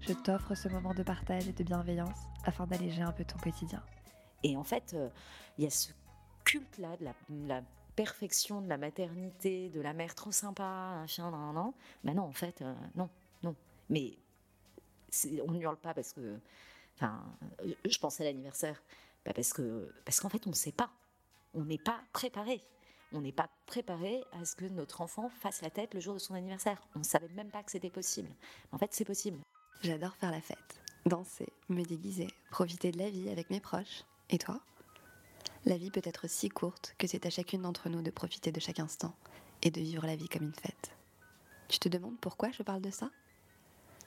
je t'offre ce moment de partage et de bienveillance afin d'alléger un peu ton quotidien. Et en fait, il euh, y a ce culte-là de la, perfection de la maternité, de la mère trop sympa, chien, non, non. Ben non, en fait, euh, non, non. Mais on ne hurle pas parce que. Enfin, euh, je pense à l'anniversaire. Bah parce que parce qu'en fait, on ne sait pas. On n'est pas préparé. On n'est pas préparé à ce que notre enfant fasse la tête le jour de son anniversaire. On ne savait même pas que c'était possible. En fait, c'est possible. J'adore faire la fête, danser, me déguiser, profiter de la vie avec mes proches. Et toi? La vie peut être si courte que c'est à chacune d'entre nous de profiter de chaque instant et de vivre la vie comme une fête. Tu te demandes pourquoi je parle de ça?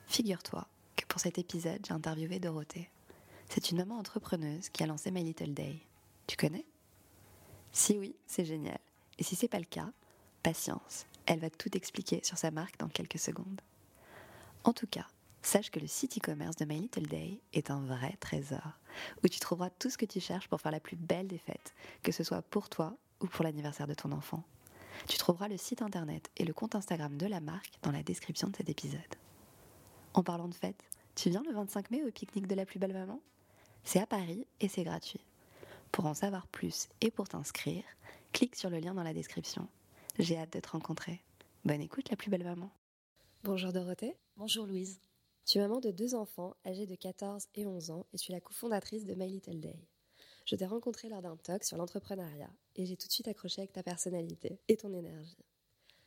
Figure-toi que pour cet épisode, j'ai interviewé Dorothée. C'est une maman entrepreneuse qui a lancé My Little Day. Tu connais? Si oui, c'est génial. Et si c'est pas le cas, patience. Elle va tout expliquer sur sa marque dans quelques secondes. En tout cas, sache que le site e-commerce de My Little Day est un vrai trésor, où tu trouveras tout ce que tu cherches pour faire la plus belle des fêtes, que ce soit pour toi ou pour l'anniversaire de ton enfant. Tu trouveras le site internet et le compte Instagram de la marque dans la description de cet épisode. En parlant de fête, tu viens le 25 mai au pique-nique de la plus belle maman? C'est à Paris et c'est gratuit. Pour en savoir plus et pour t'inscrire, clique sur le lien dans la description. J'ai hâte de te rencontrer. Bonne écoute la plus belle maman. Bonjour Dorothée. Bonjour Louise. Tu es maman de deux enfants âgés de 14 et 11 ans et tu es la cofondatrice de My Little Day. Je t'ai rencontrée lors d'un talk sur l'entrepreneuriat et j'ai tout de suite accroché avec ta personnalité et ton énergie.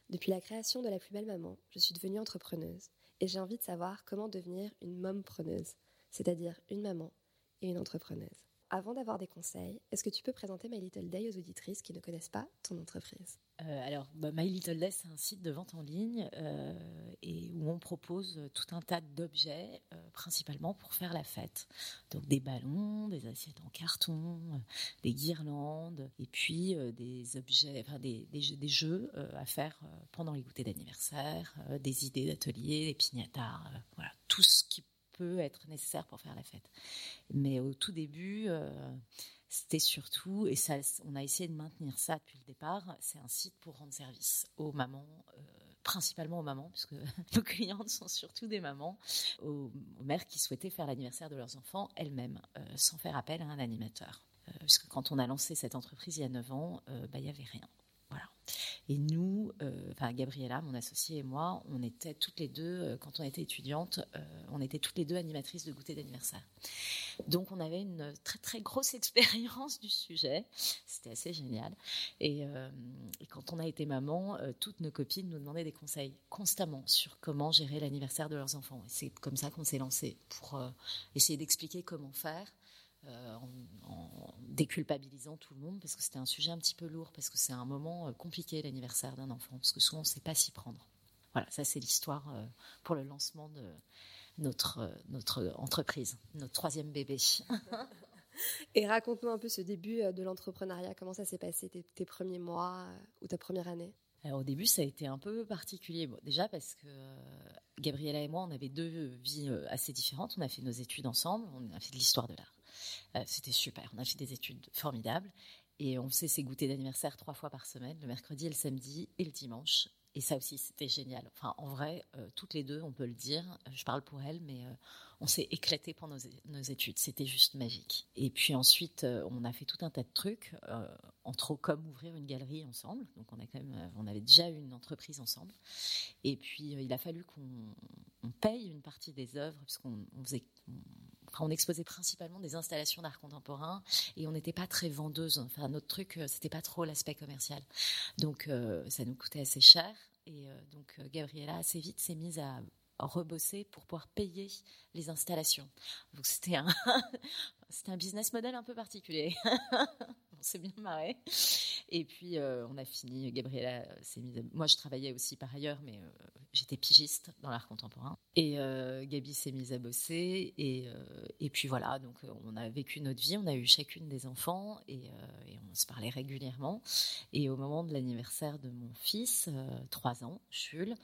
Depuis la création de La plus belle maman, je suis devenue entrepreneuse et j'ai envie de savoir comment devenir une preneuse, c'est-à-dire une maman et une entrepreneuse. Avant d'avoir des conseils, est-ce que tu peux présenter My Little Day aux auditrices qui ne connaissent pas ton entreprise? Euh, Alors, bah, My Little Day, c'est un site de vente en ligne euh, et où on propose tout un tas d'objets, euh, principalement pour faire la fête. Donc des ballons, des assiettes en carton, des guirlandes, et puis des objets, enfin des, des jeux, à faire pendant les goûters d'anniversaire, des idées d'atelier, des pignatars, voilà, tout ce qui peut être nécessaire pour faire la fête. Mais au tout début, euh, c'était surtout, et ça, on a essayé de maintenir ça depuis le départ, c'est un site pour rendre service aux mamans, euh, principalement aux mamans, puisque nos clientes sont surtout des mamans, aux, mères qui souhaitaient faire l'anniversaire de leurs enfants elles-mêmes, euh, sans faire appel à un animateur. puisque quand on a lancé cette entreprise il y a 9 ans, bah, il n'y avait rien. Et nous, euh, enfin Gabriella, mon associée et moi, on était toutes les deux, euh, quand on était étudiantes, euh, on était toutes les deux animatrices de goûter d'anniversaire. Donc on avait une très très grosse expérience du sujet. C'était assez génial. Et, et, quand on a été maman, toutes nos copines nous demandaient des conseils constamment sur comment gérer l'anniversaire de leurs enfants. Et c'est comme ça qu'on s'est lancé pour essayer d'expliquer comment faire. Euh, en, déculpabilisant tout le monde parce que c'était un sujet un petit peu lourd, parce que c'est un moment euh, compliqué l'anniversaire d'un enfant, parce que souvent on ne sait pas s'y prendre. Voilà, ça c'est l'histoire euh, pour le lancement de notre, notre entreprise, notre troisième bébé. Et raconte-nous un peu ce début de l'entrepreneuriat, comment ça s'est passé, tes, premiers mois ou ta première année? Alors, au début, ça a été un peu particulier. déjà parce que Gabriella et moi, on avait deux vies assez différentes. On a fait nos études ensemble, on a fait de l'histoire de l'art. Euh, c'était super. On a fait des études formidables. Et on faisait ses goûters d'anniversaire trois fois par semaine, le mercredi, le samedi et le dimanche. Et ça aussi, c'était génial. Enfin, en vrai, euh, toutes les deux, on peut le dire. Je parle pour elle, mais euh, on s'est éclaté pendant nos, études. C'était juste magique. Et puis ensuite, on a fait tout un tas de trucs, entre autres comme ouvrir une galerie ensemble. Donc, on a quand même, on avait déjà une entreprise ensemble. Et puis, il a fallu qu'on paye une partie des œuvres, puisqu'on faisait, exposait principalement des installations d'art contemporain et on n'était pas très vendeuse. Enfin, notre truc, euh, c'était pas trop l'aspect commercial. Donc, euh, ça nous coûtait assez cher. Et euh, donc, Gabriella, assez vite, s'est mise à rebosser pour pouvoir payer les installations. Donc, c'était un, c'était un business model un peu particulier. on s'est bien marré. Et puis, on a fini. Gabriella s'est mise. Moi, je travaillais aussi par ailleurs, mais j'étais pigiste dans l'art contemporain. Et euh, Gabi s'est mise à bosser. Et, euh, et puis voilà, donc euh, on a vécu notre vie, on a eu chacune des enfants et, on se parlait régulièrement. Et au moment de l'anniversaire de mon fils, trois ans, Jules,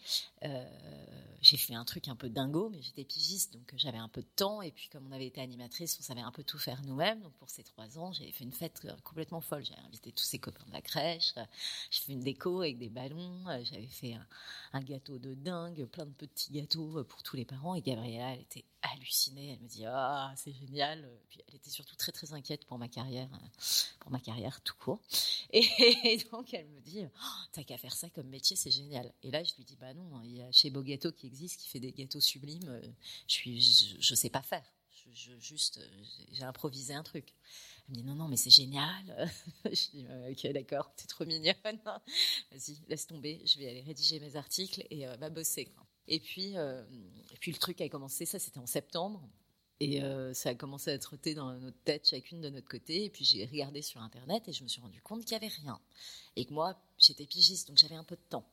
j'ai fait un truc un peu dingo, mais j'étais pigiste, donc j'avais un peu de temps. Et puis comme on avait été animatrice, on savait un peu tout faire nous-mêmes. Donc pour ces trois ans, j'ai fait une fête complètement folle. J'ai invité tous ses copains de la crèche, j'ai fait une déco avec des ballons, j'avais fait un, un gâteau de dingue, plein de petits gâteaux euh, pour tous les parents. Et Gabriella, elle était hallucinée. Elle me dit ah c'est génial. Puis elle était surtout très très inquiète pour ma carrière, euh, pour ma carrière tout court. Et, donc elle me dit oh, t'as qu'à faire ça comme métier, c'est génial. Et là je lui dis bah non, hein, il y a chez Beau Gâteau qui existe, qui fait des gâteaux sublimes. Euh, je suis, je, sais pas faire. Je, juste, j'ai improvisé un truc. Elle me dit non, non, mais c'est génial. je dis ok, d'accord, t'es trop mignonne. Vas-y, laisse tomber. Je vais aller rédiger mes articles et euh, va bosser. Et puis, euh, et puis le truc a commencé. Ça, c'était en septembre. Et euh, ça a commencé à trotter dans notre tête, chacune de notre côté. Et puis j'ai regardé sur Internet et je me suis rendu compte qu'il n'y avait rien. Et que moi, j'étais pigiste, donc j'avais un peu de temps.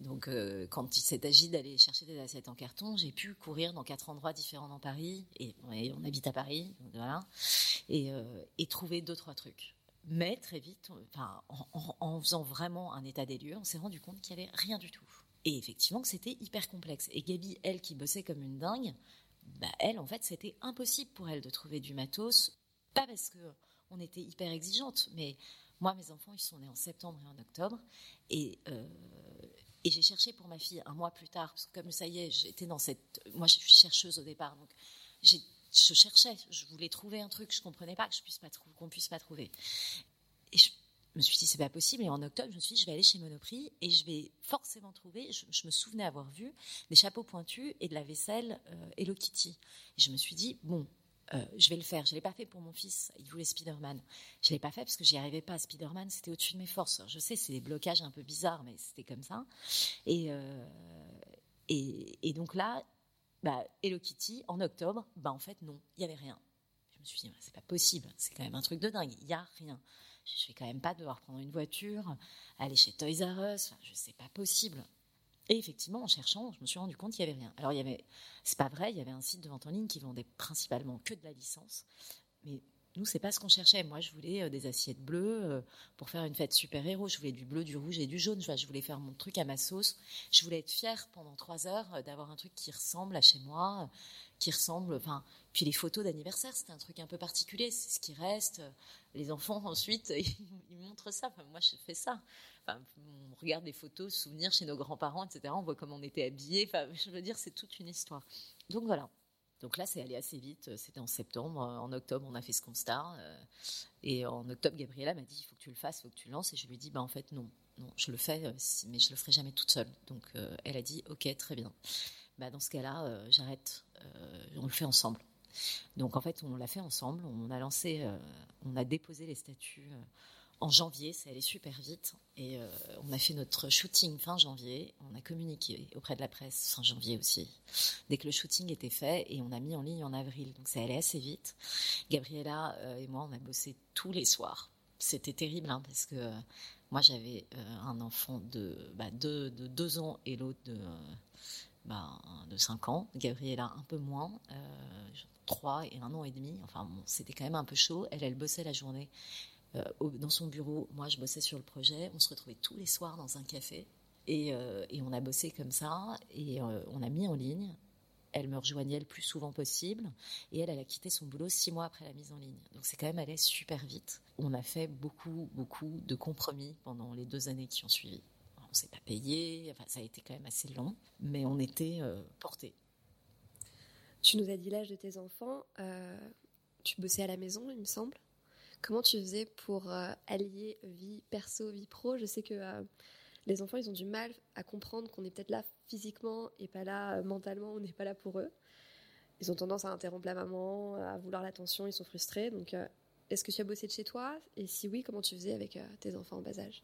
Donc, euh, quand il s'est agi d'aller chercher des assiettes en carton, j'ai pu courir dans quatre endroits différents dans Paris, et, on habite à Paris, voilà, euh, et, trouver deux trois trucs. Mais très vite, en, faisant vraiment un état des lieux, on s'est rendu compte qu'il n'y avait rien du tout. Et effectivement, que c'était hyper complexe. Et Gabi, elle, qui bossait comme une dingue, bah, elle, en fait, c'était impossible pour elle de trouver du matos. Pas parce que on était hyper exigeante, mais moi, mes enfants, ils sont nés en septembre et en octobre, et euh, et j'ai cherché pour ma fille un mois plus tard, parce que comme ça y est, j'étais dans cette. Moi, je suis chercheuse au départ, donc je cherchais, je voulais trouver un truc, je comprenais pas que je puisse pas qu'on puisse pas trouver. Et je me suis dit c'est pas possible. Et en octobre, je me suis dit je vais aller chez Monoprix et je vais forcément trouver. Je, me souvenais avoir vu des chapeaux pointus et de la vaisselle euh, Hello Kitty. Et je me suis dit bon, euh, je vais le faire. Je ne l'ai pas fait pour mon fils, il voulait Spider-Man. Je ne l'ai pas fait parce que j'y arrivais pas. Spider-Man, c'était au-dessus de mes forces. je sais, c'est des blocages un peu bizarres, mais c'était comme ça. Et, euh, donc là, bah, Hello Kitty, en octobre, bah, en fait, non, il n'y avait rien. Je me suis dit, c'est pas possible, c'est quand même un truc de dingue, il n'y a rien. Je ne vais quand même pas devoir prendre une voiture, aller chez Toys R Us, enfin, je sais pas possible. Et effectivement, en cherchant, je me suis rendu compte qu'il n'y avait rien. Alors, il y avait, c'est pas vrai, il y avait un site de vente en ligne qui vendait principalement que de la licence, mais nous, c'est pas ce qu'on cherchait. Moi, je voulais euh, des assiettes bleues euh, pour faire une fête super-héros. Je voulais du bleu, du rouge et du jaune. Je voulais faire mon truc à ma sauce. Je voulais être fière pendant trois heures euh, d'avoir un truc qui ressemble à chez moi, qui ressemble. Enfin, puis les photos d'anniversaire, c'était un truc un peu particulier. C'est ce qui reste. Les enfants, ensuite, ils montrent ça. moi, je fais ça on regarde des photos, souvenirs chez nos grands-parents, etc. On voit comment on était habillés. Enfin, je veux dire, c'est toute une histoire. Donc voilà. Donc là, c'est allé assez vite. C'était en septembre. En octobre, on a fait ce constat. Euh, et en octobre, Gabriella m'a dit il faut que tu le fasses, il faut que tu le lances. Et je lui ai dit bah, en fait, non. Non, je le fais, euh, mais je le ferai jamais toute seule. Donc euh, elle a dit ok, très bien. Bah, dans ce cas-là, j'arrête. on le fait ensemble. Donc en fait, on l'a fait ensemble. On a lancé, on a déposé les statuts en janvier, c'est allé super vite. Et euh, on a fait notre shooting fin janvier. On a communiqué auprès de la presse fin janvier aussi, dès que le shooting était fait. Et on a mis en ligne en avril. Donc ça allait assez vite. Gabriella euh, et moi, on a bossé tous les soirs. C'était terrible hein, parce que euh, moi, j'avais un enfant de, bah, de, deux ans et l'autre de, bah, 5 ans. Gabriella un peu moins. 3 et un an et demi. Enfin, c'était quand même un peu chaud. Elle, elle bossait la journée. Euh, dans son bureau. Moi, je bossais sur le projet. On se retrouvait tous les soirs dans un café. Et, euh, on a bossé comme ça. Et euh, on a mis en ligne. Elle me rejoignait le plus souvent possible. Et elle, elle a quitté son boulot six mois après la mise en ligne. Donc c'est quand même allé super vite. On a fait beaucoup, beaucoup de compromis pendant les deux années qui ont suivi. On ne s'est pas payé. Ça a été quand même assez long. Mais on était portés. Tu nous as dit l'âge de tes enfants. tu bossais à la maison, il me semble Comment tu faisais pour euh, allier vie perso, vie pro? Je sais que euh, les enfants, ils ont du mal à comprendre qu'on est peut-être là physiquement et pas là euh, mentalement, on n'est pas là pour eux. Ils ont tendance à interrompre la maman, à vouloir l'attention, ils sont frustrés. Donc, est-ce que tu as bossé de chez toi? Et si oui, comment tu faisais avec tes enfants en bas âge?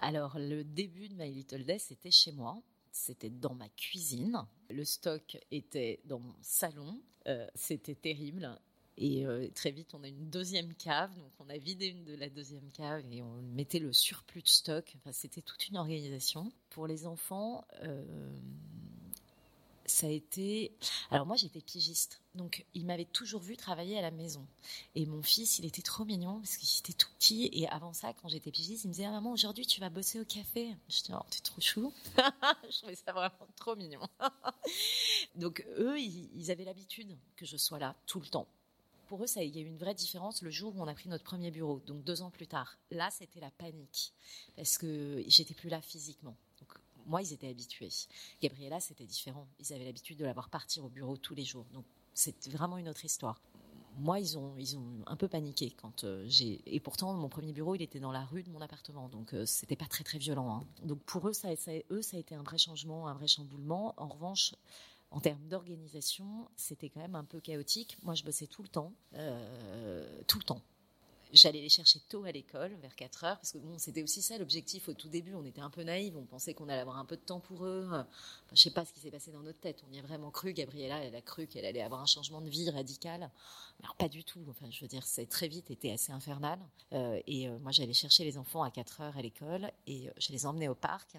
Alors, le début de My Little Day, c'était chez moi. C'était dans ma cuisine. Le stock était dans mon salon. c'était terrible. Et euh, très vite, on a une deuxième cave. Donc, on a vidé une de la deuxième cave et on mettait le surplus de stock. Enfin, c'était toute une organisation. Pour les enfants, euh, ça a été. Alors moi, j'étais pigiste, donc il m'avait toujours vu travailler à la maison. Et mon fils, il était trop mignon parce qu'il était tout petit. Et avant ça, quand j'étais pigiste, il me disait ah, maman, aujourd'hui, tu vas bosser au café. Je dis oh, t'es trop chou. je trouvais ça vraiment trop mignon. donc eux, ils, ils avaient l'habitude que je sois là tout le temps pour eux, ça, il y a eu une vraie différence le jour où on a pris notre premier bureau, donc deux ans plus tard. Là, c'était la panique, parce que j'étais plus là physiquement. Moi, ils étaient habitués. Gabriella, c'était différent. Ils avaient l'habitude de la voir partir au bureau tous les jours. Donc, c'est vraiment une autre histoire. Moi, ils ont, ils ont un peu paniqué quand euh, j'ai. Et pourtant, mon premier bureau, il était dans la rue de mon appartement, donc euh, c'était pas très très violent. Hein. Donc pour eux, eux, ça a été un vrai changement, un vrai chamboulement. En revanche, en termes d'organisation, c'était quand même un peu chaotique. Moi, je bossais tout le temps, euh, tout le temps. J'allais les chercher tôt à l'école, vers 4 heures, parce que bon, c'était aussi ça l'objectif au tout début. On était un peu naïfs, on pensait qu'on allait avoir un peu de temps pour eux. Enfin, je sais pas ce qui s'est passé dans notre tête. On y a vraiment cru. Gabriella, elle a cru qu'elle allait avoir un changement de vie radical. Alors pas du tout. Enfin, je veux dire, c'est très vite été assez infernal. Euh, et euh, moi, j'allais chercher les enfants à 4 heures à l'école et je les emmenais au parc.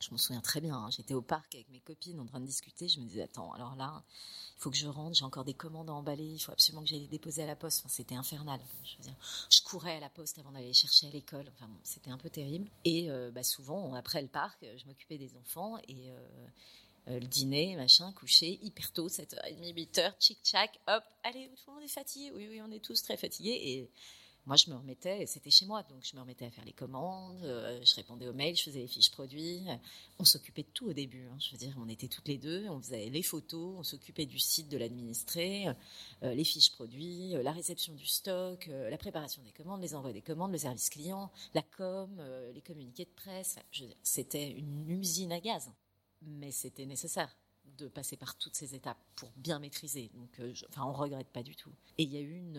Je m'en souviens très bien. Hein. J'étais au parc avec mes copines en train de discuter. Je me disais, attends, alors là, il faut que je rentre. J'ai encore des commandes à emballer. Il faut absolument que j'aille les déposer à la poste. Enfin, c'était infernal. je, veux je courais à la poste avant d'aller les chercher à l'école. Enfin, bon, c'était un peu terrible. Et euh, bah, souvent, après le parc, je m'occupais des enfants et euh, euh, le dîner, machin, coucher hyper tôt, 7h30, 8h, tchic-tchac, hop, allez, tout le monde est fatigué. Oui, oui, on est tous très fatigués. Et moi, je me remettais, c'était chez moi, donc je me remettais à faire les commandes, euh, je répondais aux mails, je faisais les fiches produits. On s'occupait de tout au début. Hein. je veux dire, on était toutes les deux, on faisait les photos, on s'occupait du site de l'administré, euh, les fiches produits, euh, la réception du stock, la préparation des commandes, les envois des commandes, le service client, la com, les communiqués de presse. C'était une usine à gaz, mais c'était nécessaire de passer par toutes ces étapes pour bien maîtriser. Donc, euh, enfin, on regrette pas du tout. Et il y a eu une,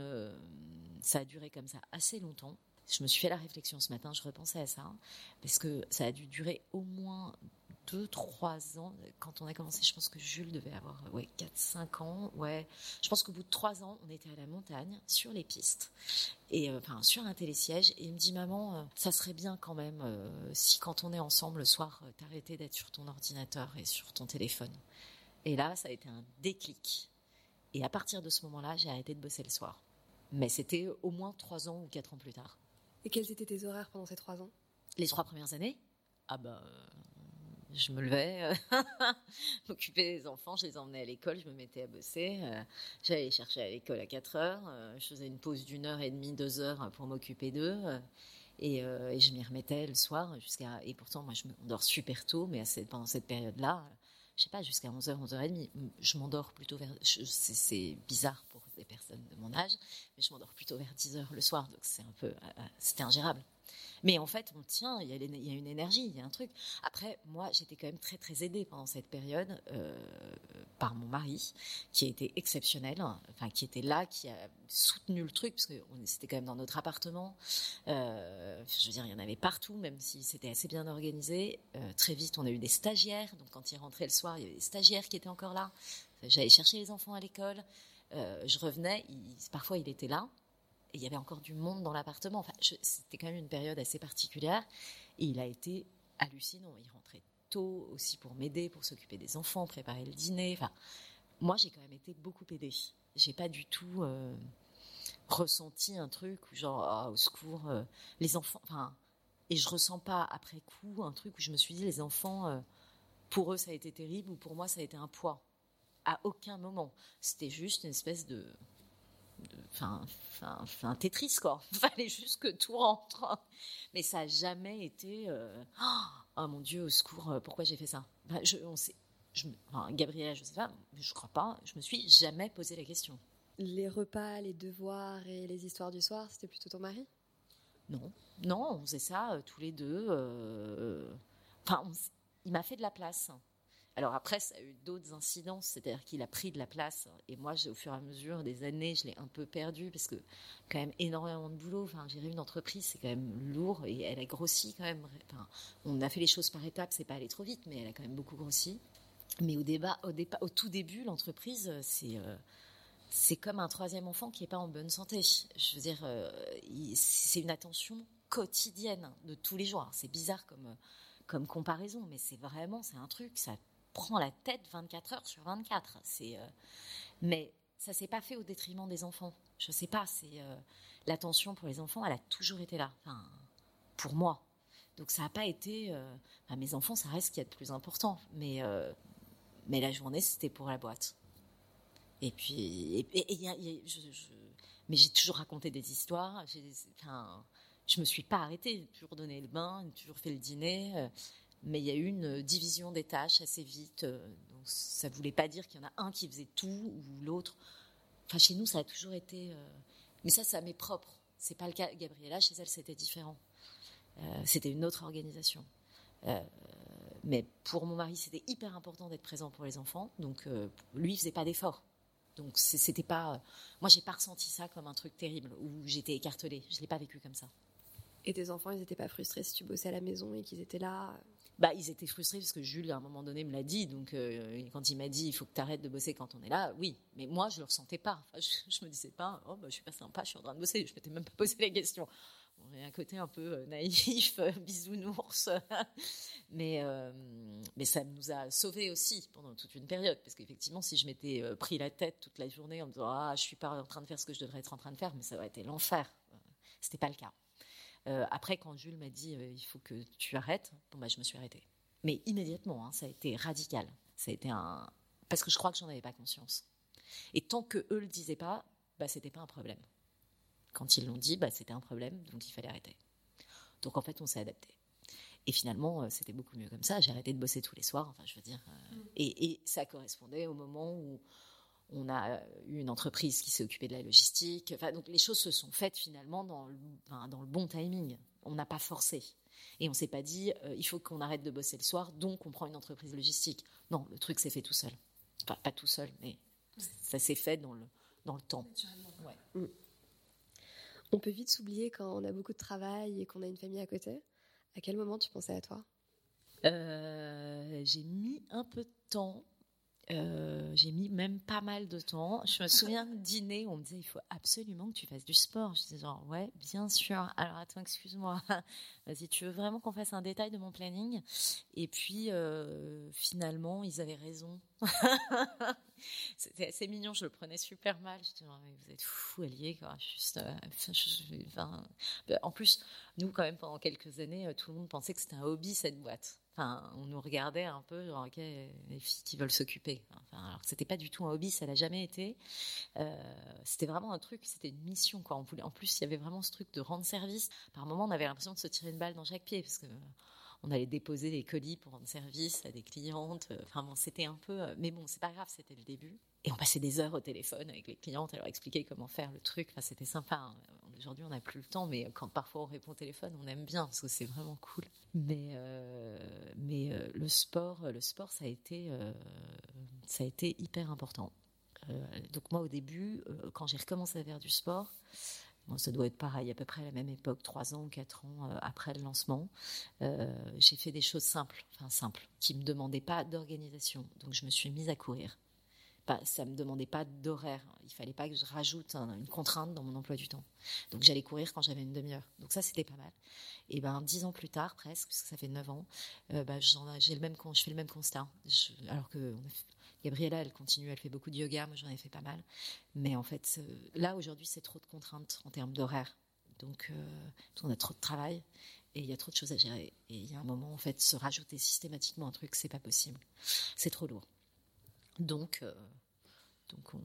ça a duré comme ça assez longtemps. Je me suis fait la réflexion ce matin, je repensais à ça, parce que ça a dû durer au moins deux, trois ans. Quand on a commencé, je pense que Jules devait avoir ouais, 4, 5 ans. Ouais. Je pense qu'au bout de trois ans, on était à la montagne, sur les pistes, et euh, enfin sur un télésiège. Et il me dit, maman, ça serait bien quand même si quand on est ensemble le soir, t'arrêtais d'être sur ton ordinateur et sur ton téléphone. Et là, ça a été un déclic. Et à partir de ce moment-là, j'ai arrêté de bosser le soir. Mais c'était au moins trois ans ou quatre ans plus tard. Et quels étaient tes horaires pendant ces trois ans? Les trois premières années? Ah bah, je me levais, m'occupais des enfants, je les emmenais à l'école, je me mettais à bosser. Euh, j'allais les chercher à l'école à 4 heures. Euh, je faisais une pause d'une heure et demie, deux heures pour m'occuper d'eux. Euh, et, je m'y remettais le soir jusqu'à. Et pourtant, moi, je me dors super tôt, mais pendant cette période-là, je sais pas, jusqu'à 11h, 11h30. Je m'endors plutôt vers. C'est bizarre pour des personnes de mon âge, mais je m'endors plutôt vers 10h le soir, donc c'est un peu. Euh, euh, c'était ingérable. Mais en fait, on tient, il y, a, une énergie, il y a un truc. Après, moi, j'étais quand même très, très aidée pendant cette période euh, par mon mari, qui a été exceptionnel, enfin, qui était là, qui a soutenu le truc, parce que c'était quand même dans notre appartement. Je veux dire, il y en avait partout, même si c'était assez bien organisé. Très vite, on a eu des stagiaires, donc quand il rentrait le soir, il y avait des stagiaires qui étaient encore là. J'allais chercher les enfants à l'école. Je revenais, parfois il était là, et il y avait encore du monde dans l'appartement. Enfin, c'était quand même une période assez particulière. Et il a été hallucinant. Il rentrait tôt aussi pour m'aider, pour s'occuper des enfants, préparer le dîner. Enfin, moi, j'ai quand même été beaucoup aidée. J'ai pas du tout euh, ressenti un truc où genre ah, au secours euh, les enfants. Enfin, et je ressens pas après coup un truc où je me suis dit les enfants, euh, pour eux ça a été terrible ou pour moi ça a été un poids. À aucun moment. C'était juste une espèce de enfin, un Tetris quoi. Il fallait juste que tout rentre. Mais ça n'a jamais été. Euh, oh mon Dieu, au secours, euh, pourquoi j'ai fait ça? Je, on sait, je, enfin, Gabriela, je sais pas, je crois pas. Je me suis jamais posé la question. Les repas, les devoirs et les histoires du soir, c'était plutôt ton mari? Non, non, on faisait ça euh, tous les deux. Enfin, il m'a fait de la place. Alors après, ça a eu d'autres incidences, c'est-à-dire qu'il a pris de la place. Et moi, au fur et à mesure des années, je l'ai un peu perdu parce que quand même énormément de boulot. Enfin, gérer une entreprise, c'est quand même lourd et elle a grossi quand même. on a fait les choses par étapes, c'est pas allé trop vite, mais elle a quand même beaucoup grossi. Mais au débat, au tout début, l'entreprise, c'est euh, c'est comme un troisième enfant qui n'est pas en bonne santé. Je veux dire, euh, c'est une attention quotidienne de tous les jours. C'est bizarre comme comme comparaison, mais c'est vraiment, c'est un truc, ça prend la tête 24 heures sur 24. C'est, euh, mais ça s'est pas fait au détriment des enfants. Je sais pas. C'est euh, l'attention pour les enfants, elle a toujours été là. Enfin, pour moi. Donc ça n'a pas été. euh, mes enfants, ça reste ce qu'il y a de plus important. Mais mais la journée, c'était pour la boîte. Et puis, mais j'ai toujours raconté des histoires. Enfin, je me suis pas arrêtée. J'ai toujours donné le bain, j'ai toujours fait le dîner. Euh, mais il y a eu une division des tâches assez vite. euh, donc ça voulait pas dire qu'il y en a un qui faisait tout ou l'autre. Enfin, chez nous, ça a toujours été. euh, mais ça, ça m'est propre. C'est pas le cas. Gabriella, chez elle, c'était différent. Euh, c'était une autre organisation. Euh, mais pour mon mari, c'était hyper important d'être présent pour les enfants. Donc, euh, lui, il faisait pas d'efforts. Donc, c'était pas. euh, moi, j'ai pas ressenti ça comme un truc terrible où j'étais écartelée. Je l'ai pas vécu comme ça. Et tes enfants, ils n'étaient pas frustrés si tu bossais à la maison et qu'ils étaient là? Bah, ils étaient frustrés parce que Jules, à un moment donné, me l'a dit. Donc, euh, quand il m'a dit, il faut que tu arrêtes de bosser quand on est là, oui. Mais moi, je le ressentais pas. Je, je me disais pas, oh, bah, je suis pas sympa, je suis en train de bosser. Je m'étais même pas posé la question. On est un côté un peu euh, naïf, euh, bisounours. mais, mais ça nous a sauvés aussi pendant toute une période. Parce qu'effectivement, si je m'étais pris la tête toute la journée en me disant, ah, je suis pas en train de faire ce que je devrais être en train de faire, mais ça aurait été l'enfer. C'était pas le cas. Euh, après, quand Jules m'a dit euh, il faut que tu arrêtes, bon, bah, je me suis arrêtée. Mais immédiatement, hein, ça a été radical. Ça a été un. Parce que je crois que j'en avais pas conscience. Et tant que eux le disaient pas, bah, c'était pas un problème. Quand ils l'ont dit, bah, c'était un problème, donc il fallait arrêter. Donc en fait, on s'est adapté. Et finalement, euh, c'était beaucoup mieux comme ça. J'ai arrêté de bosser tous les soirs, enfin, je veux dire. euh, et, et ça correspondait au moment où on a euh, eu une entreprise qui s'est occupée de la logistique. Enfin, donc les choses se sont faites finalement dans le, enfin, dans le bon timing. On n'a pas forcé. Et on s'est pas dit, euh, il faut qu'on arrête de bosser le soir, donc on prend une entreprise logistique. Non, le truc s'est fait tout seul. Enfin, pas tout seul, mais ça s'est fait dans le, dans le temps. Ouais. On peut vite s'oublier quand on a beaucoup de travail et qu'on a une famille à côté. À quel moment tu pensais à toi? Euh, j'ai mis un peu de temps. Euh, j'ai mis même pas mal de temps. Je me souviens de dîner où on me disait il faut absolument que tu fasses du sport. Je disais genre ouais bien sûr. Alors attends excuse-moi. Vas-y tu veux vraiment qu'on fasse un détail de mon planning? Et puis euh, finalement ils avaient raison. C'était assez mignon. Je le prenais super mal. Je disais mais vous êtes fou alliés quoi. Juste. euh, je- enfin, en plus nous quand même pendant quelques années tout le monde pensait que c'était un hobby cette boîte. On nous regardait un peu, genre, ok, les filles qui veulent s'occuper. Enfin, alors, c'était pas du tout un hobby, ça l'a jamais été. Euh, c'était vraiment un truc, c'était une mission, quoi. On voulait, en plus, il y avait vraiment ce truc de rendre service. Par moment, on avait l'impression de se tirer une balle dans chaque pied, parce que on allait déposer des colis pour rendre service à des clientes. Enfin, bon, c'était un peu, euh, mais bon, c'est pas grave, c'était le début. Et on passait des heures au téléphone avec les clientes à leur expliquer comment faire le truc. Enfin, c'était sympa. hein. Aujourd'hui, on n'a plus le temps, mais quand parfois on répond au téléphone, on aime bien parce que c'est vraiment cool. Mais, euh, mais euh, le sport, le sport, ça a été, euh, ça a été hyper important. Euh, donc moi, au début, euh, quand j'ai recommencé à faire du sport, ça doit être pareil, à peu près à la même époque, trois ans ou quatre ans euh, après le lancement, euh, j'ai fait des choses simples, enfin simples, qui me demandaient pas d'organisation. Donc je me suis mise à courir. Pas- ça me demandait pas d'horaire. Il fallait pas que je rajoute un- une contrainte dans mon emploi du temps. Donc j'allais courir quand j'avais une demi-heure. Donc ça c'était pas mal. Et ben dix ans plus tard presque, puisque ça fait neuf ans, euh, bah, j'ai le même je fais le même constat. Alors que Gabriella, elle continue, elle fait beaucoup de yoga, moi j'en ai fait pas mal. Mais en fait, euh, là aujourd'hui, c'est trop de contraintes en termes d'horaire. Donc, euh, on a trop de travail et il y a trop de choses à gérer. Et il y a un moment, en fait, se rajouter systématiquement un truc, c'est pas possible. C'est trop lourd. Donc, euh, donc on,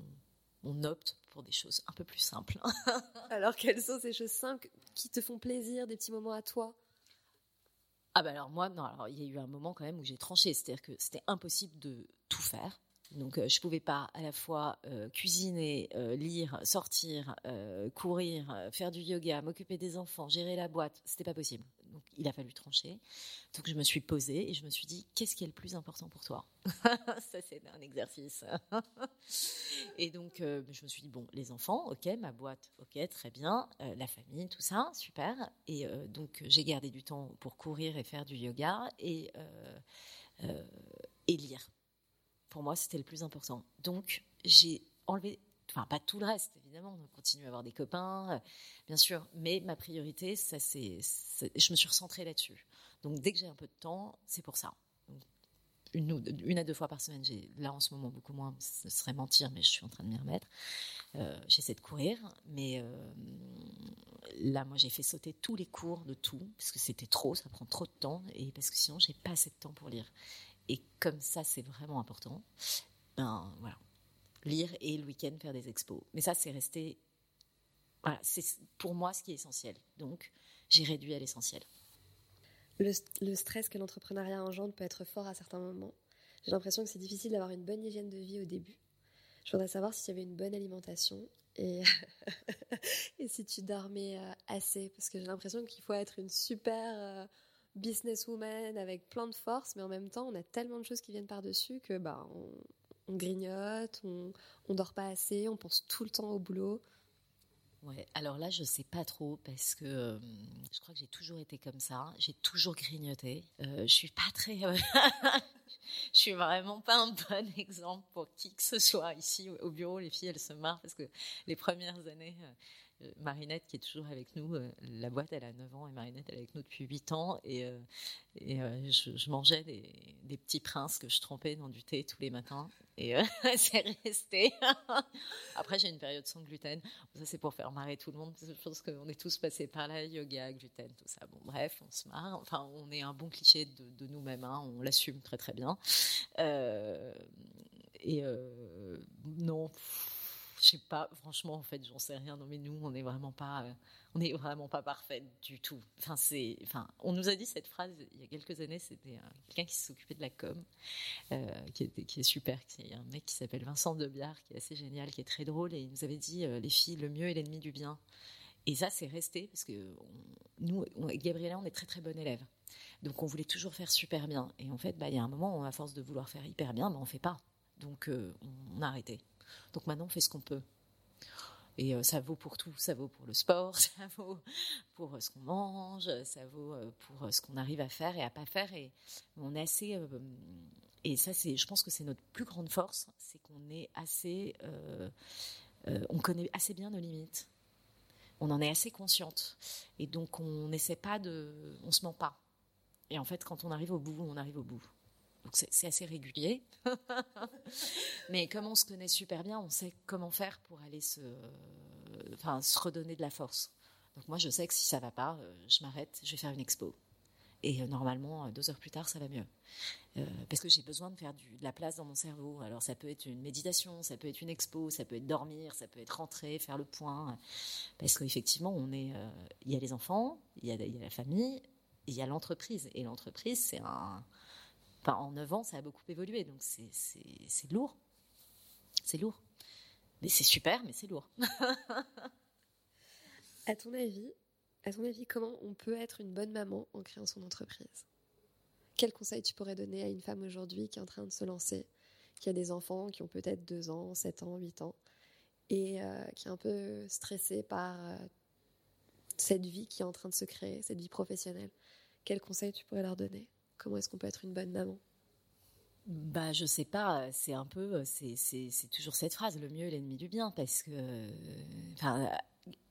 on opte pour des choses un peu plus simples. Alors, quelles sont ces choses simples qui te font plaisir, des petits moments à toi? Ah bah alors moi, non, alors il y a eu un moment quand même où j'ai tranché, c'est-à-dire que c'était impossible de tout faire. Donc euh, je pouvais pas à la fois euh, cuisiner, euh, lire, sortir, courir, faire du yoga, m'occuper des enfants, gérer la boîte, c'était pas possible. Donc il a fallu trancher. Donc je me suis posée et je me suis dit qu'est-ce qui est le plus important pour toi? Ça c'est un exercice. et donc euh, je me suis dit bon les enfants, ok, ma boîte, ok, très bien, euh, la famille, tout ça, super. Et euh, donc j'ai gardé du temps pour courir et faire du yoga et et lire pour moi, c'était le plus important. Donc, j'ai enlevé, enfin, pas tout le reste, évidemment. On continue à avoir des copains, euh, bien sûr. Mais ma priorité, ça, c'est, je me suis recentrée là-dessus. Donc, dès que j'ai un peu de temps, c'est pour ça. Une à deux fois par semaine. J'ai là en ce moment beaucoup moins. Ce serait mentir, mais je suis en train de m'y remettre. Euh, j'essaie de courir, mais euh, là, moi, j'ai fait sauter tous les cours de tout parce que c'était trop, ça prend trop de temps et parce que sinon, j'ai pas assez de temps pour lire. Et comme ça, c'est vraiment important. Ben voilà, lire et le week-end faire des expos. Mais ça, c'est resté. Voilà, c'est pour moi ce qui est essentiel. Donc, j'ai réduit à l'essentiel. Le, stress que l'entrepreneuriat engendre peut être fort à certains moments. J'ai l'impression que c'est difficile d'avoir une bonne hygiène de vie au début. Je voudrais savoir si tu avais une bonne alimentation et, et si tu dormais euh, assez, parce que j'ai l'impression qu'il faut être une super euh, businesswoman avec plein de force, mais en même temps, on a tellement de choses qui viennent par-dessus que bah, on, on grignote, on, on dort pas assez, on pense tout le temps au boulot. Ouais, alors là, je sais pas trop parce que euh, je crois que j'ai toujours été comme ça. J'ai toujours grignoté. Euh, je suis pas très. je suis vraiment pas un bon exemple pour qui que ce soit ici au bureau. Les filles, elles se marrent parce que les premières années. Euh, Marinette qui est toujours avec nous, la boîte elle a 9 ans et Marinette elle est avec nous depuis 8 ans et, et je, mangeais des, petits princes que je trempais dans du thé tous les matins et euh, c'est resté. Après, j'ai une période sans gluten. Ça, c'est pour faire marrer tout le monde. Je pense qu'on est tous passés par là, yoga, gluten, tout ça. Bon, bref, on se marre. Enfin, on est un bon cliché de, nous-mêmes. Hein. On l'assume très, très bien. Euh, et euh, non, je sais pas. Franchement, en fait, j'en sais rien. Mais nous, on n'est vraiment pas on n'est vraiment pas parfaite du tout. Enfin, c'est, enfin, on nous a dit cette phrase il y a quelques années. C'était euh, quelqu'un qui s'occupait de la com, euh, qui, est, qui est super. Il y a un mec qui s'appelle Vincent Debiard, qui est assez génial, qui est très drôle, et il nous avait dit euh, les filles, le mieux est l'ennemi du bien. Et ça, c'est resté parce que on, nous, on, Gabriella, on est très très bonne élève. Donc, on voulait toujours faire super bien. Et en fait, bah, il y a un moment, à force de vouloir faire hyper bien, bah, on fait pas. Donc, on a arrêté. Donc maintenant, on fait ce qu'on peut. Et euh, ça vaut pour tout, ça vaut pour le sport, ça vaut pour euh, ce qu'on mange, ça vaut euh, pour ce qu'on arrive à faire et à pas faire. Et on est assez, et ça c'est, je pense que c'est notre plus grande force, c'est qu'on est assez, on connaît assez bien nos limites, on en est assez consciente, et donc on n'essaie pas de, on se ment pas. Et en fait, quand on arrive au bout, on arrive au bout. Donc c'est assez régulier. Mais comme on se connaît super bien, on sait comment faire pour aller se, redonner de la force. Donc moi, je sais que si ça va pas, euh, je m'arrête, je vais faire une expo. Et euh, normalement, euh, deux heures plus tard, ça va mieux. parce que j'ai besoin de faire de la place dans mon cerveau. Alors ça peut être une méditation, ça peut être une expo, ça peut être dormir, ça peut être rentrer, faire le point. Parce qu'effectivement, on est, il y a les enfants, il y y a la famille, il y a l'entreprise. Et l'entreprise, c'est un, en 9 ans, ça a beaucoup évolué, donc c'est lourd. C'est lourd. Mais c'est super, mais c'est lourd. à ton avis, à ton avis, comment on peut être une bonne maman en créant son entreprise? Quel conseil tu pourrais donner à une femme aujourd'hui qui est en train de se lancer, qui a des enfants qui ont peut-être 2 ans, 7 ans, 8 ans, et euh, qui est un peu stressée par euh, cette vie qui est en train de se créer, cette vie professionnelle? Quel conseil tu pourrais leur donner? Comment est-ce qu'on peut être une bonne maman? Bah, je sais pas, c'est un peu, c'est, toujours cette phrase, le mieux est l'ennemi du bien, parce que, enfin,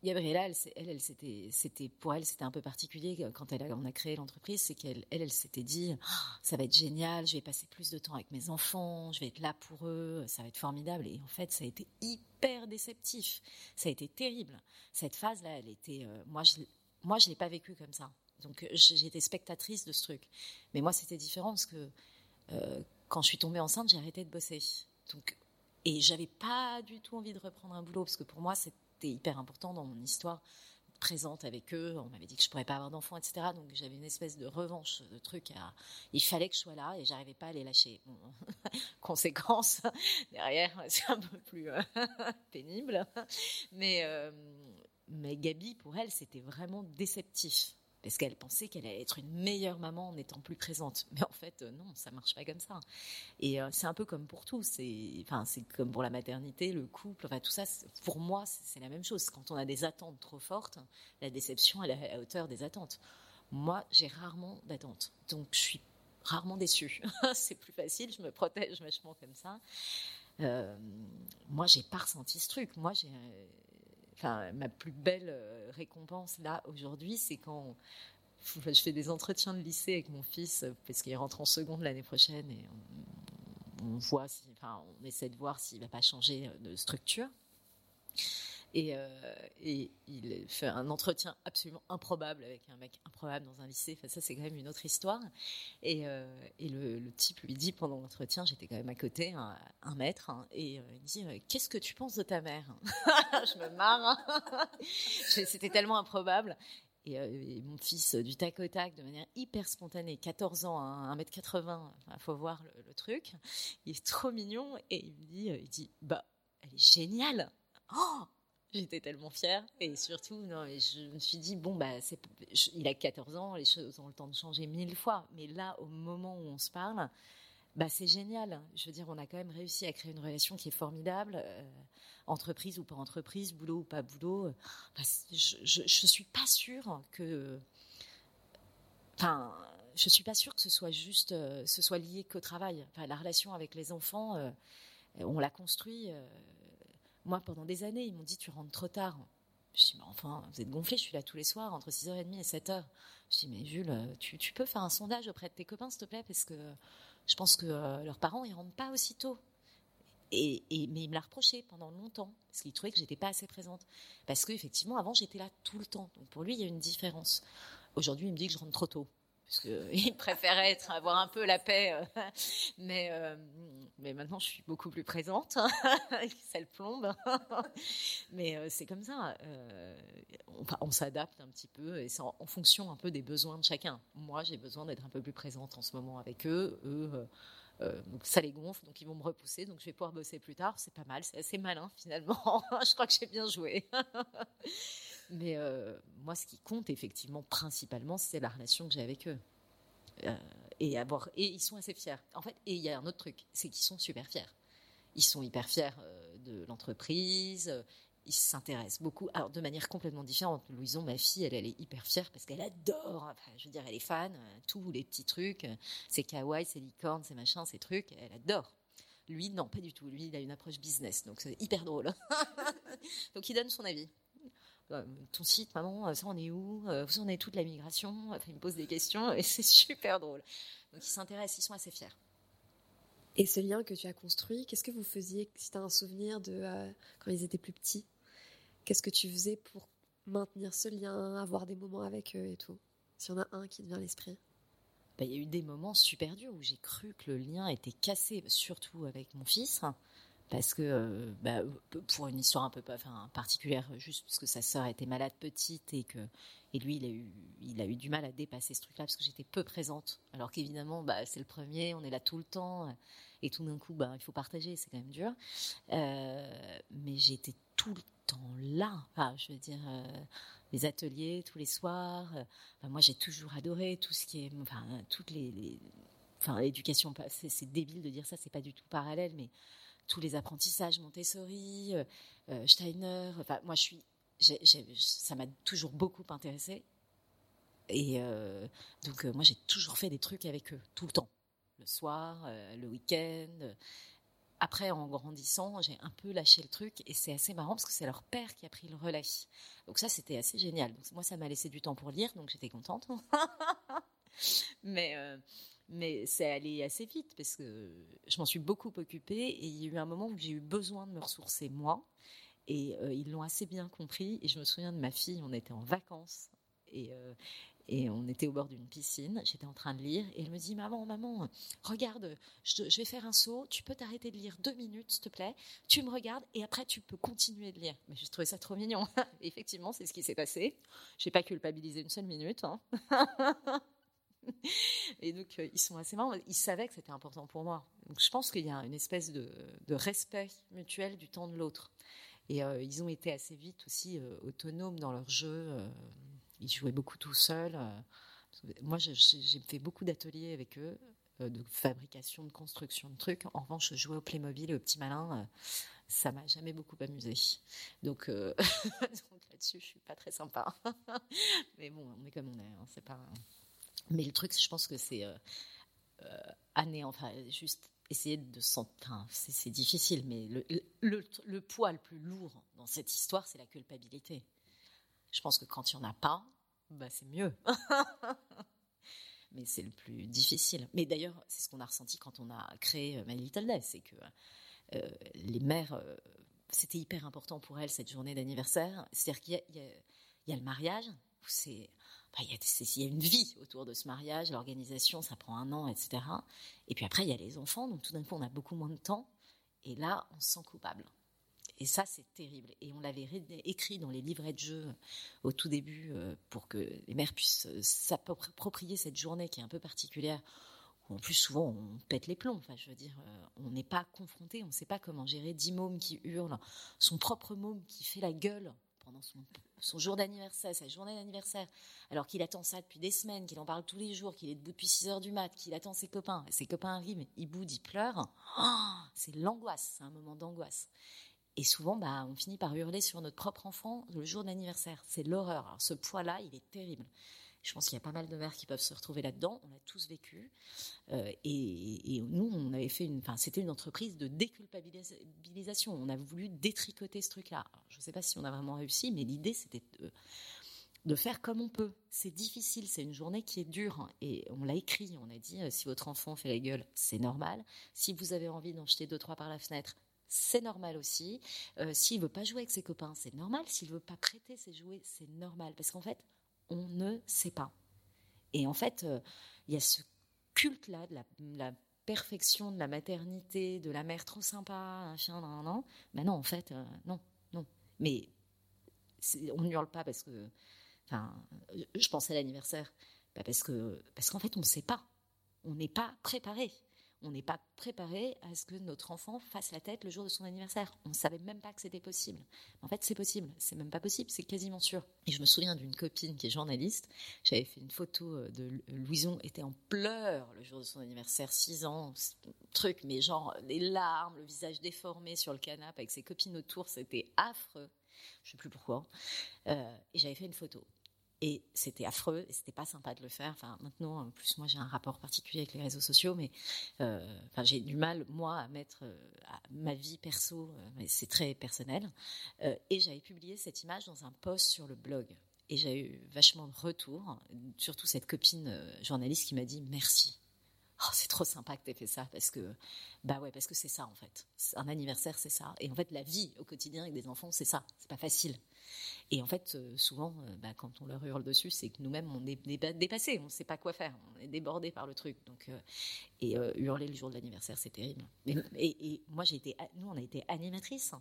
Gabriella, elle, elle, c'était, c'était, pour elle, c'était un peu particulier quand elle a, on a créé l'entreprise, c'est qu'elle, elle, s'était dit, oh, ça va être génial, je vais passer plus de temps avec mes enfants, je vais être là pour eux, ça va être formidable. Et en fait, ça a été hyper déceptif, ça a été terrible. Cette phase-là, elle était, euh, moi, je, moi, je l'ai pas vécue comme ça. Donc j'étais spectatrice de ce truc. Mais moi, c'était différent parce que euh, quand je suis tombée enceinte, j'ai arrêté de bosser. Donc, et j'avais pas du tout envie de reprendre un boulot parce que pour moi, c'était hyper important dans mon histoire présente avec eux. On m'avait dit que je pourrais pas avoir d'enfants, etc. Donc j'avais une espèce de revanche, de truc. Il fallait que je sois là et j'arrivais pas à les lâcher. Conséquence derrière, c'est un peu plus euh, pénible. Mais euh, mais Gabi, pour elle, c'était vraiment déceptif parce qu'elle pensait qu'elle allait être une meilleure maman en étant plus présente. Mais en fait, euh, non, ça marche pas comme ça. Et euh, c'est un peu comme pour tout. C'est, enfin, c'est comme pour la maternité, le couple, enfin tout ça. Pour moi, c'est la même chose. Quand on a des attentes trop fortes, la déception est à la hauteur des attentes. Moi, j'ai rarement d'attentes, donc je suis rarement déçue. c'est plus facile, je me protège vachement comme ça. Euh, moi, j'ai pas ressenti ce truc. Moi, j'ai ma plus belle euh, récompense là aujourd'hui, c'est quand je fais des entretiens de lycée avec mon fils parce qu'il rentre en seconde l'année prochaine et on, voit, enfin, on essaie de voir s'il va pas changer de structure. Et, euh, et, il fait un entretien absolument improbable avec un mec improbable dans un lycée. Enfin, ça, c'est quand même une autre histoire. Et, euh, le, type lui dit pendant l'entretien, j'étais quand même à côté, un, mètre, hein, et euh, il dit Qu'est-ce que tu penses de ta mère Je me marre. Hein. C'était tellement improbable. Et, euh, mon fils, du tac au tac, de manière hyper spontanée, 14 ans, hein, 1m80, il faut voir le, le, truc, il est trop mignon, et il me dit, il dit Bah, elle est géniale Oh J'étais tellement fière. Et surtout, non, je me suis dit, bon, bah, il a 14 ans, les choses ont le temps de changer mille fois. Mais là, au moment où on se parle, bah, c'est génial. Je veux dire, on a quand même réussi à créer une relation qui est formidable. Euh, entreprise ou pas entreprise, boulot ou pas boulot. Bah, je, je, je, suis pas sûre que. Enfin, je suis pas sûre que ce soit juste, euh, ce soit lié qu'au travail. Enfin, la relation avec les enfants, euh, on l'a construit moi, pendant des années, ils m'ont dit Tu rentres trop tard. Je dis Mais enfin, vous êtes gonflé, je suis là tous les soirs, entre 6h30 et 7h. Je dis Mais Jules, tu, tu, peux faire un sondage auprès de tes copains, s'il te plaît, parce que je pense que euh, leurs parents, ils rentrent pas aussitôt. Et, et, mais il me l'a reproché pendant longtemps, parce qu'il trouvait que j'étais pas assez présente. Parce qu'effectivement, avant, j'étais là tout le temps. Donc pour lui, il y a une différence. Aujourd'hui, il me dit que je rentre trop tôt parce qu'il préférait être, avoir un peu la paix. Euh, mais, euh, mais maintenant, je suis beaucoup plus présente. ça le plombe. mais euh, c'est comme ça. On, s'adapte un petit peu et c'est en, fonction un peu des besoins de chacun. Moi, j'ai besoin d'être un peu plus présente en ce moment avec eux. Eux, ça les gonfle, donc ils vont me repousser, donc je vais pouvoir bosser plus tard. C'est pas mal, c'est assez malin finalement. je crois que j'ai bien joué. Mais euh, moi, ce qui compte effectivement principalement, c'est la relation que j'ai avec eux. Euh, et, avoir, et ils sont assez fiers. En fait, et il y a un autre truc, c'est qu'ils sont super fiers. Ils sont hyper fiers euh, de l'entreprise. Ils s'intéressent beaucoup, alors de manière complètement différente. Louison, ma fille, elle, est hyper fière parce qu'elle adore. Je veux dire, elle est fan. tous les petits trucs, c'est kawaii, c'est licorne, c'est machin, ces trucs, elle adore. Lui, non, pas du tout. Lui, il a une approche business, donc c'est hyper drôle. donc il donne son avis ton site, maman, ça en est où Vous en êtes toute la migration enfin, Il me pose des questions et c'est super drôle. Donc ils s'intéressent, ils sont assez fiers. Et ce lien que tu as construit, qu'est-ce que vous faisiez si tu as un souvenir de euh, quand ils étaient plus petits? Qu'est-ce que tu faisais pour maintenir ce lien, avoir des moments avec eux et tout? S'il y en a un qui te vient à l'esprit? Ben, il y a eu des moments super durs où j'ai cru que le lien était cassé, surtout avec mon fils parce que bah, pour une histoire un peu particulière, juste parce que sa sœur était malade petite et que et lui il a eu il a eu du mal à dépasser ce truc-là parce que j'étais peu présente. Alors qu'évidemment bah, c'est le premier, on est là tout le temps et tout d'un coup bah, il faut partager, c'est quand même dur. Euh, mais j'étais tout le temps là. Enfin, je veux dire euh, les ateliers tous les soirs. Enfin, moi j'ai toujours adoré tout ce qui est enfin toutes les enfin l'éducation c'est débile de dire ça, c'est pas du tout parallèle mais tous les apprentissages Montessori, euh, euh, Steiner. Enfin, moi, je suis, ça m'a toujours beaucoup intéressé. Et euh, donc, moi, j'ai toujours fait des trucs avec eux, tout le temps. Le soir, le week-end. Après, en grandissant, j'ai un peu lâché le truc et c'est assez marrant parce que c'est leur père qui a pris le relais. Donc ça, c'était assez génial. Donc, moi, ça m'a laissé du temps pour lire, donc j'étais contente. Mais mais c'est allé assez vite parce que je m'en suis beaucoup occupée et il y a eu un moment où j'ai eu besoin de me ressourcer moi et euh, ils l'ont assez bien compris et je me souviens de ma fille, on était en vacances et, euh, et on était au bord d'une piscine, j'étais en train de lire et elle me dit maman, maman, regarde, je, je vais faire un saut, tu peux t'arrêter de lire deux minutes s'il te plaît, tu me regardes et après tu peux continuer de lire. Mais j'ai trouvé ça trop mignon. Effectivement, c'est ce qui s'est passé. J'ai pas culpabilisé une seule minute. Hein. Et donc, euh, ils sont assez marrants. Ils savaient que c'était important pour moi. Donc, je pense qu'il y a une espèce de, respect mutuel du temps de l'autre. Et euh, ils ont été assez vite aussi euh, autonomes dans leur jeu. Ils jouaient beaucoup tout seuls. moi, j'ai fait beaucoup d'ateliers avec eux, de fabrication, de construction de trucs. En revanche, je jouais au Playmobil et au petit malin. ça m'a jamais beaucoup amusé. Donc, donc là-dessus, je suis pas très sympa. Mais bon, on est comme on est. Hein, c'est pas. Mais le truc, je pense que c'est euh, euh, année, enfin, juste essayer de s'en. Enfin, c'est difficile, mais le, poids le plus lourd dans cette histoire, c'est la culpabilité. Je pense que quand il n'y en a pas, bah c'est mieux. mais c'est le plus difficile. Mais d'ailleurs, c'est ce qu'on a ressenti quand on a créé euh, My Little Day, c'est que les mères, c'était hyper important pour elles cette journée d'anniversaire. C'est-à-dire qu'il y, y a, le mariage, c'est il, y a une vie autour de ce mariage, l'organisation, ça prend un an, etc. Et puis après, il y a les enfants, donc tout d'un coup, on a beaucoup moins de temps. Et là, on se sent coupable. Et ça, c'est terrible. Et on l'avait écrit dans les livrets de jeu au tout début euh, pour que les mères puissent euh, s'approprier cette journée qui est un peu particulière. Où en plus, souvent, on pète les plombs. Enfin, je veux dire, euh, on n'est pas confronté, on ne sait pas comment gérer dix mômes qui hurlent, son propre môme qui fait la gueule pendant son, jour d'anniversaire, sa journée d'anniversaire, alors qu'il attend ça depuis des semaines, qu'il en parle tous les jours, qu'il est debout depuis 6 heures du mat, qu'il attend ses copains, ses copains arrivent, il boude, il pleure, oh, c'est l'angoisse, c'est un moment d'angoisse. Et souvent, bah, on finit par hurler sur notre propre enfant le jour d'anniversaire. C'est l'horreur. ce poids-là, il est terrible. Je pense qu'il y a pas mal de mères qui peuvent se retrouver là-dedans. On l'a tous vécu. Euh, et, nous, on avait fait une. Enfin, c'était une entreprise de déculpabilisation. On a voulu détricoter ce truc-là. Je ne sais pas si on a vraiment réussi, mais l'idée, c'était de, faire comme on peut. C'est difficile. C'est une journée qui est dure. Et on l'a écrit. On a dit euh, si votre enfant fait la gueule, c'est normal. Si vous avez envie d'en jeter deux, trois par la fenêtre, c'est normal aussi. Euh, s'il veut pas jouer avec ses copains, c'est normal. S'il veut pas prêter ses jouets, c'est normal. Parce qu'en fait, on ne sait pas. Et en fait, euh, il y a ce culte-là de la, perfection de la maternité, de la mère trop sympa, un chien, non, non. Mais non, en fait, euh, non, non. Mais on ne hurle pas parce que. Enfin, je pensais à l'anniversaire. parce parce qu'en fait, on ne sait pas. On n'est pas préparé on n'est pas préparé à ce que notre enfant fasse la tête le jour de son anniversaire. On ne savait même pas que c'était possible. En fait, c'est possible. C'est même pas possible, c'est quasiment sûr. Et je me souviens d'une copine qui est journaliste. J'avais fait une photo euh, de Louison était en pleurs le jour de son anniversaire, 6 ans, truc, mais genre les larmes, le visage déformé sur le canapé avec ses copines autour, c'était affreux. Je sais plus pourquoi. Euh, et j'avais fait une photo. Et c'était affreux et c'était pas sympa de le faire. Enfin, maintenant, en plus, moi, j'ai un rapport particulier avec les réseaux sociaux, mais euh, enfin, j'ai du mal, moi, à mettre euh, ma vie perso, euh, c'est très personnel. et j'avais publié cette image dans un post sur le blog. Et j'ai eu vachement de retours, surtout cette copine journaliste qui m'a dit merci. Oh, c'est trop sympa que tu aies fait ça parce que bah ouais parce que c'est ça en fait. Un anniversaire c'est ça et en fait la vie au quotidien avec des enfants c'est ça. C'est pas facile. Et en fait, euh, souvent, euh, bah, quand on leur hurle dessus, c'est que nous-mêmes, on est dépassés, on sait pas quoi faire, on est débordé par le truc. Donc, euh, et hurler le jour de l'anniversaire, c'est terrible. Et, moi, j'ai été, nous, on a été animatrices.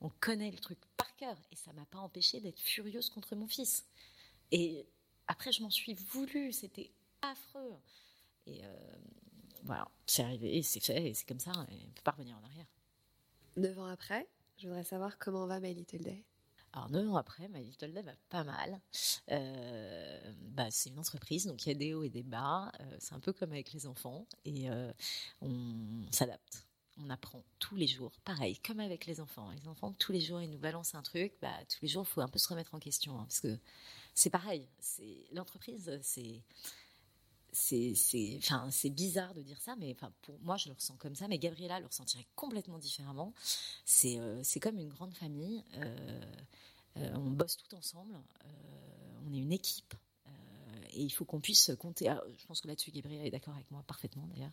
On connaît le truc par cœur, et ça m'a pas empêché d'être furieuse contre mon fils. Et après, je m'en suis voulu, c'était affreux. Et voilà, c'est arrivé, c'est fait, c'est comme ça, on ne peut pas revenir en arrière. Neuf ans après, je voudrais savoir comment va My Little Day. Alors, neuf ans après, My Little Day va pas mal. Euh, bah, c'est une entreprise, donc il y a des hauts et des bas. Euh, c'est un peu comme avec les enfants. Et euh, on s'adapte. On apprend tous les jours. Pareil, comme avec les enfants. Les enfants, tous les jours, ils nous balancent un truc. Bah, tous les jours, il faut un peu se remettre en question. Hein, parce que c'est pareil. C'est L'entreprise, c'est c'est enfin c'est bizarre de dire ça mais enfin pour moi je le ressens comme ça mais Gabriella le ressentirait complètement différemment c'est c'est comme une grande famille euh, on bosse tout ensemble, euh, on est une équipe euh, et il faut qu'on puisse compter. je pense que là-dessus, Gabriel est d'accord avec moi parfaitement d'ailleurs.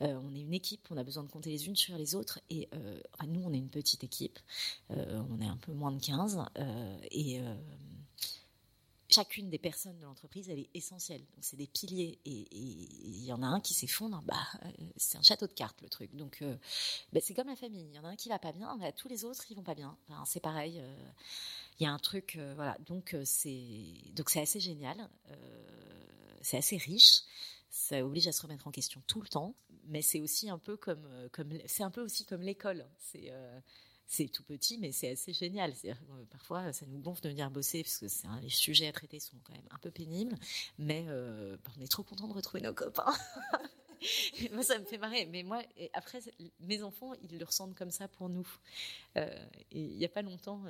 on est une équipe, on a besoin de compter les unes sur les autres. Et nous, on est une petite équipe. on est un peu moins de 15. et chacune des personnes de l'entreprise, elle est essentielle. Donc, c'est des piliers. Et il y en a un qui s'effondre, bah, c'est un château de cartes, le truc. Donc, bah, c'est comme la famille. Il y en a un qui va pas bien, bah, tous les autres, ils vont pas bien. c'est pareil il y a un truc, euh, voilà. Donc euh, c'est donc c'est assez génial, euh, c'est assez riche. Ça oblige à se remettre en question tout le temps, mais c'est aussi un peu comme comme c'est un peu aussi comme l'école. C'est c'est tout petit, mais c'est assez génial. parfois, ça nous gonfle de venir bosser parce que les sujets à traiter sont quand même un peu pénibles, mais on est trop content de retrouver nos copains. moi, ça me fait marrer. Mais moi, après, mes enfants, ils le ressentent comme ça pour nous. et il n'y a pas longtemps,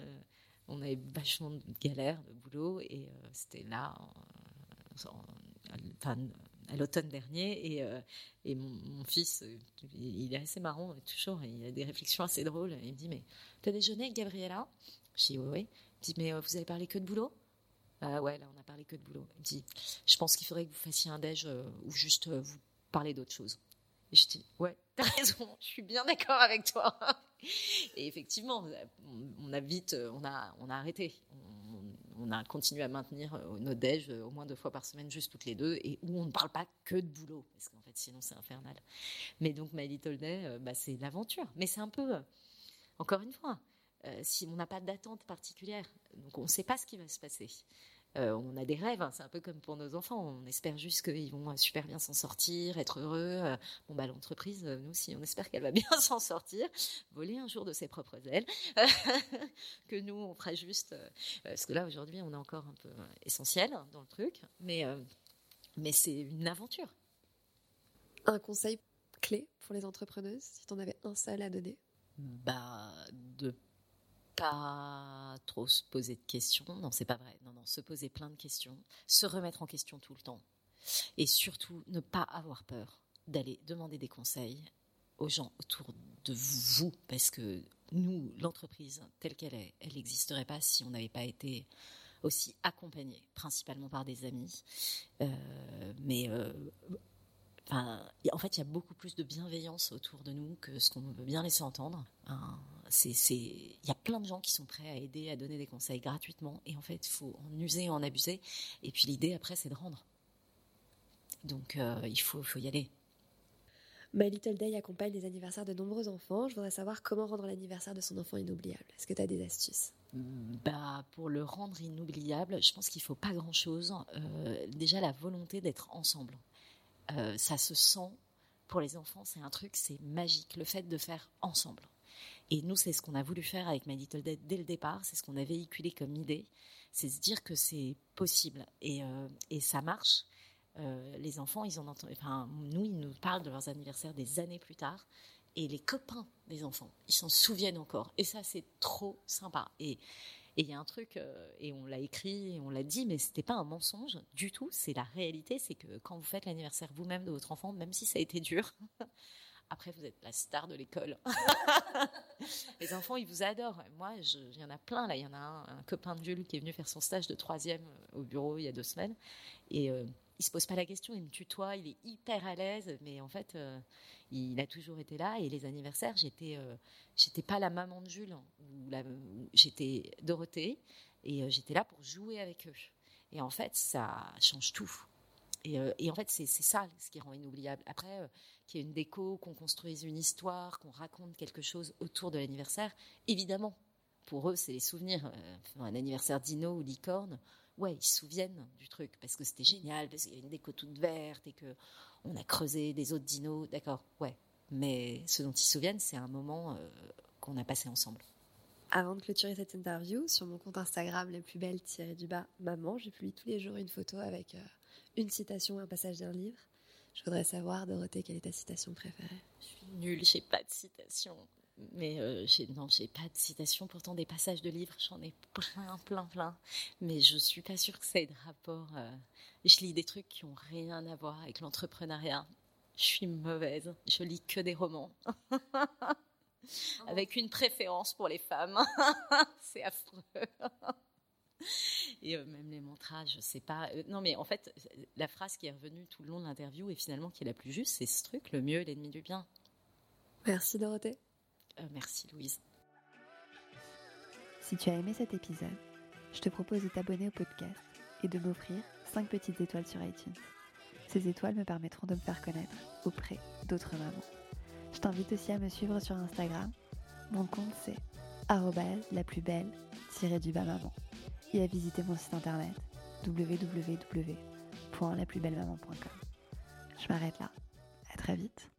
on avait vachement de galères de boulot et euh, c'était là, à l'automne dernier et, euh, mon, fils, il est assez marrant toujours, il a des réflexions assez drôles. Il me dit mais tu as déjeuné avec Gabriella? Je dis oui oui. Il me dit mais euh, vous avez parlé que de boulot? Ah ouais, là, on a parlé que de boulot. Elle me dit, je pense qu'il faudrait que vous fassiez un déj euh, ou juste vous parlez d'autre chose. Et je dis, ouais, t'as raison, je suis bien d'accord avec toi. Et effectivement, on a vite, on a, on a arrêté. On a continué à maintenir euh, nos déj au moins deux fois par semaine, juste toutes les deux, et où on ne parle pas que de boulot, parce qu'en fait, sinon, c'est infernal. Mais donc, My Little Day, bah, c'est l'aventure. Mais c'est un peu, encore une fois, si on n'a pas d'attente particulière, donc on ne sait pas ce qui va se passer. Euh, on a des rêves, hein, c'est un peu comme pour nos enfants. On espère juste qu'ils vont super bien s'en sortir, être heureux. Euh, bon, bah, l'entreprise, euh, nous aussi, on espère qu'elle va bien s'en sortir, voler un jour de ses propres ailes, que nous, on fera juste. parce que là, aujourd'hui, on est encore un peu essentiel dans le truc, mais, mais c'est une aventure. Un conseil clé pour les entrepreneuses, si tu en avais un seul à donner? Bah, de pas trop se poser de questions. Non, c'est pas vrai. Non, non, se poser plein de questions, se remettre en question tout le temps. Et surtout, ne pas avoir peur d'aller demander des conseils aux gens autour de vous, parce que nous, l'entreprise telle qu'elle est, elle n'existerait pas si on n'avait pas été aussi accompagné, principalement par des amis. Euh, mais euh, en fait, il y a beaucoup plus de bienveillance autour de nous que ce qu'on veut bien laisser entendre. Hein, il y a plein de gens qui sont prêts à aider, à donner des conseils gratuitement, et en fait, il faut en user, en abuser. Et puis l'idée après, c'est de rendre. Donc, euh, il faut, faut y aller. My Little Day accompagne les anniversaires de nombreux enfants. Je voudrais savoir comment rendre l'anniversaire de son enfant inoubliable. Est-ce que tu as des astuces? Bah, Pour le rendre inoubliable, je pense qu'il ne faut pas grand-chose. Euh, déjà, la volonté d'être ensemble. Euh, ça se sent pour les enfants, c'est un truc, c'est magique, le fait de faire ensemble. Et nous, c'est ce qu'on a voulu faire avec My Little Dead dès le départ, c'est ce qu'on a véhiculé comme idée, c'est se dire que c'est possible et, euh, et, ça marche. Euh, les enfants, ils en entendent, enfin, nous, ils nous parlent de leurs anniversaires des années plus tard, et les copains des enfants, ils s'en souviennent encore. Et ça, c'est trop sympa. Et il y a un truc, euh, et on l'a écrit, et on l'a dit, mais c'était pas un mensonge du tout. C'est la réalité, c'est que quand vous faites l'anniversaire vous-même de votre enfant, même si ça a été dur, après vous êtes la star de l'école. les enfants, ils vous adorent. Moi, il y en a plein là. Il y en a un, copain de Jules qui est venu faire son stage de troisième euh, au bureau il y a deux semaines, et euh, il se pose pas la question, il me tutoie, il est hyper à l'aise, mais en fait, euh, il a toujours été là. Et les anniversaires, j'étais, euh, j'étais pas la maman de Jules, j'étais Dorothée, et euh, j'étais là pour jouer avec eux. Et en fait, ça change tout. Et, en fait, c'est, ça ce qui rend inoubliable. Après, qu'il y ait une déco, qu'on construise une histoire, qu'on raconte quelque chose autour de l'anniversaire, évidemment, pour eux, c'est les souvenirs. un anniversaire dino ou licorne, ouais, ils se souviennent du truc parce que c'était génial, parce qu'il y avait une déco toute verte et que on a creusé des autres dinos, d'accord, ouais. Mais ce dont ils se souviennent, c'est un moment euh, qu'on a passé ensemble. Avant de clôturer cette interview, sur mon compte Instagram, les plus belles tirées du bas, maman, je publie tous les jours une photo avec euh, une citation, un passage d'un livre. Je voudrais savoir, Dorothée, quelle est ta citation préférée? Je suis nulle, j'ai pas de citation. Mais euh, j'ai, non, j'ai pas de citation. Pourtant, des passages de livres, j'en ai plein, plein, plein. Mais je suis pas sûre que ça ait de rapport. Euh, je lis des trucs qui ont rien à voir avec l'entrepreneuriat. Je suis mauvaise. Je lis que des romans. avec une préférence pour les femmes. C'est affreux. Et euh, même les mantras, je sais pas. non, mais en fait, la phrase qui est revenue tout le long de l'interview et finalement qui est la plus juste, c'est ce truc le mieux est l'ennemi du bien. Merci Dorothée. Euh, merci Louise. Si tu as aimé cet épisode, je te propose de t'abonner au podcast et de m'offrir 5 petites étoiles sur iTunes. Ces étoiles me permettront de me faire connaître auprès d'autres mamans. Je t'invite aussi à me suivre sur Instagram. Mon compte c'est la plus belle du bas maman et à visiter mon site internet www.laplusbellemaman.com. Je m'arrête là. À très vite.